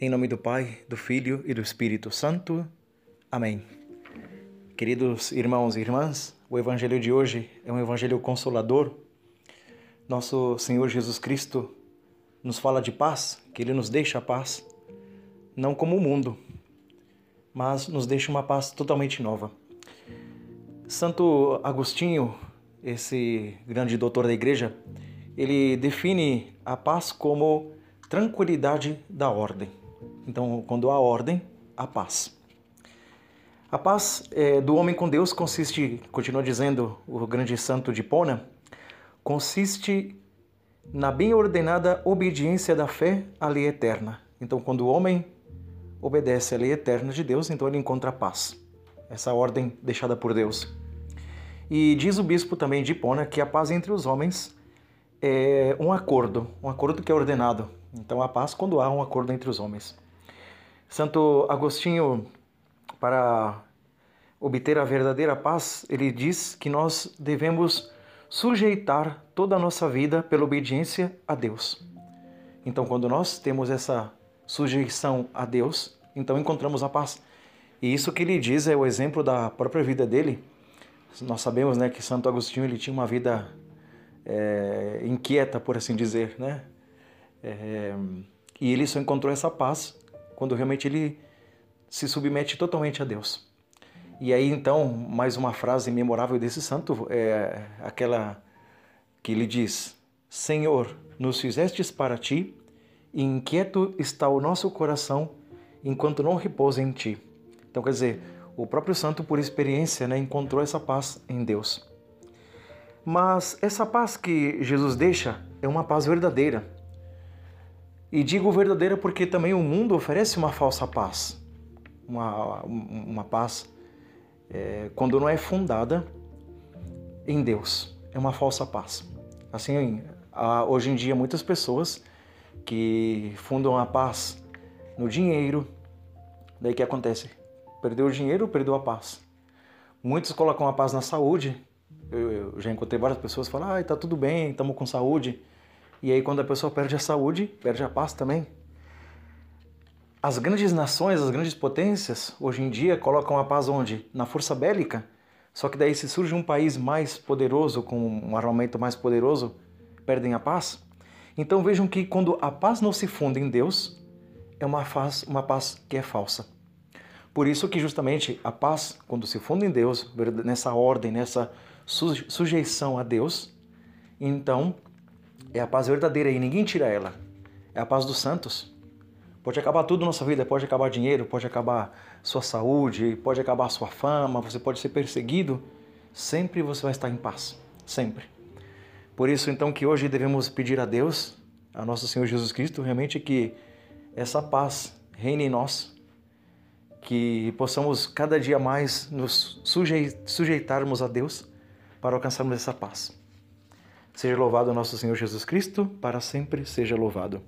Em nome do Pai, do Filho e do Espírito Santo. Amém. Queridos irmãos e irmãs, o Evangelho de hoje é um Evangelho consolador. Nosso Senhor Jesus Cristo nos fala de paz, que Ele nos deixa a paz, não como o mundo, mas nos deixa uma paz totalmente nova. Santo Agostinho, esse grande doutor da igreja, ele define a paz como tranquilidade da ordem. Então, quando há ordem, há paz. A paz é, do homem com Deus consiste, continua dizendo o grande santo de Pona, consiste na bem ordenada obediência da fé à lei eterna. Então, quando o homem obedece à lei eterna de Deus, então ele encontra paz. Essa ordem deixada por Deus. E diz o bispo também de Hipona que a paz entre os homens é um acordo, um acordo que é ordenado. Então, a paz quando há um acordo entre os homens. Santo Agostinho, para obter a verdadeira paz, ele diz que nós devemos sujeitar toda a nossa vida pela obediência a Deus. Então, quando nós temos essa sujeição a Deus, então encontramos a paz. E isso que ele diz é o exemplo da própria vida dele. Nós sabemos né, que Santo Agostinho ele tinha uma vida é, inquieta, por assim dizer, né? É, e ele só encontrou essa paz quando realmente ele se submete totalmente a Deus. E aí então, mais uma frase memorável desse santo é aquela que ele diz: Senhor, nos fizestes para ti, e inquieto está o nosso coração enquanto não repousa em ti. Então, quer dizer, o próprio santo, por experiência, né, encontrou essa paz em Deus. Mas essa paz que Jesus deixa é uma paz verdadeira. E digo verdadeira porque também o mundo oferece uma falsa paz. Uma, uma paz é, quando não é fundada em Deus. É uma falsa paz. Assim, hoje em dia, muitas pessoas que fundam a paz no dinheiro. Daí que acontece? Perdeu o dinheiro, perdeu a paz. Muitos colocam a paz na saúde. Eu, eu já encontrei várias pessoas que falam, ah, tá tudo bem, estamos com saúde. E aí quando a pessoa perde a saúde, perde a paz também. As grandes nações, as grandes potências, hoje em dia colocam a paz onde? Na força bélica. Só que daí se surge um país mais poderoso, com um armamento mais poderoso, perdem a paz. Então vejam que quando a paz não se funda em Deus, é uma paz, uma paz que é falsa. Por isso que justamente a paz, quando se funda em Deus, nessa ordem, nessa sujeição a Deus, então é a paz verdadeira e ninguém tira ela. É a paz dos santos. Pode acabar tudo na nossa vida, pode acabar dinheiro, pode acabar sua saúde, pode acabar sua fama, você pode ser perseguido, sempre você vai estar em paz, sempre. Por isso então que hoje devemos pedir a Deus, a nosso Senhor Jesus Cristo, realmente que essa paz reine em nós, que possamos cada dia mais nos sujeitarmos a Deus para alcançarmos essa paz. Seja louvado nosso Senhor Jesus Cristo, para sempre seja louvado.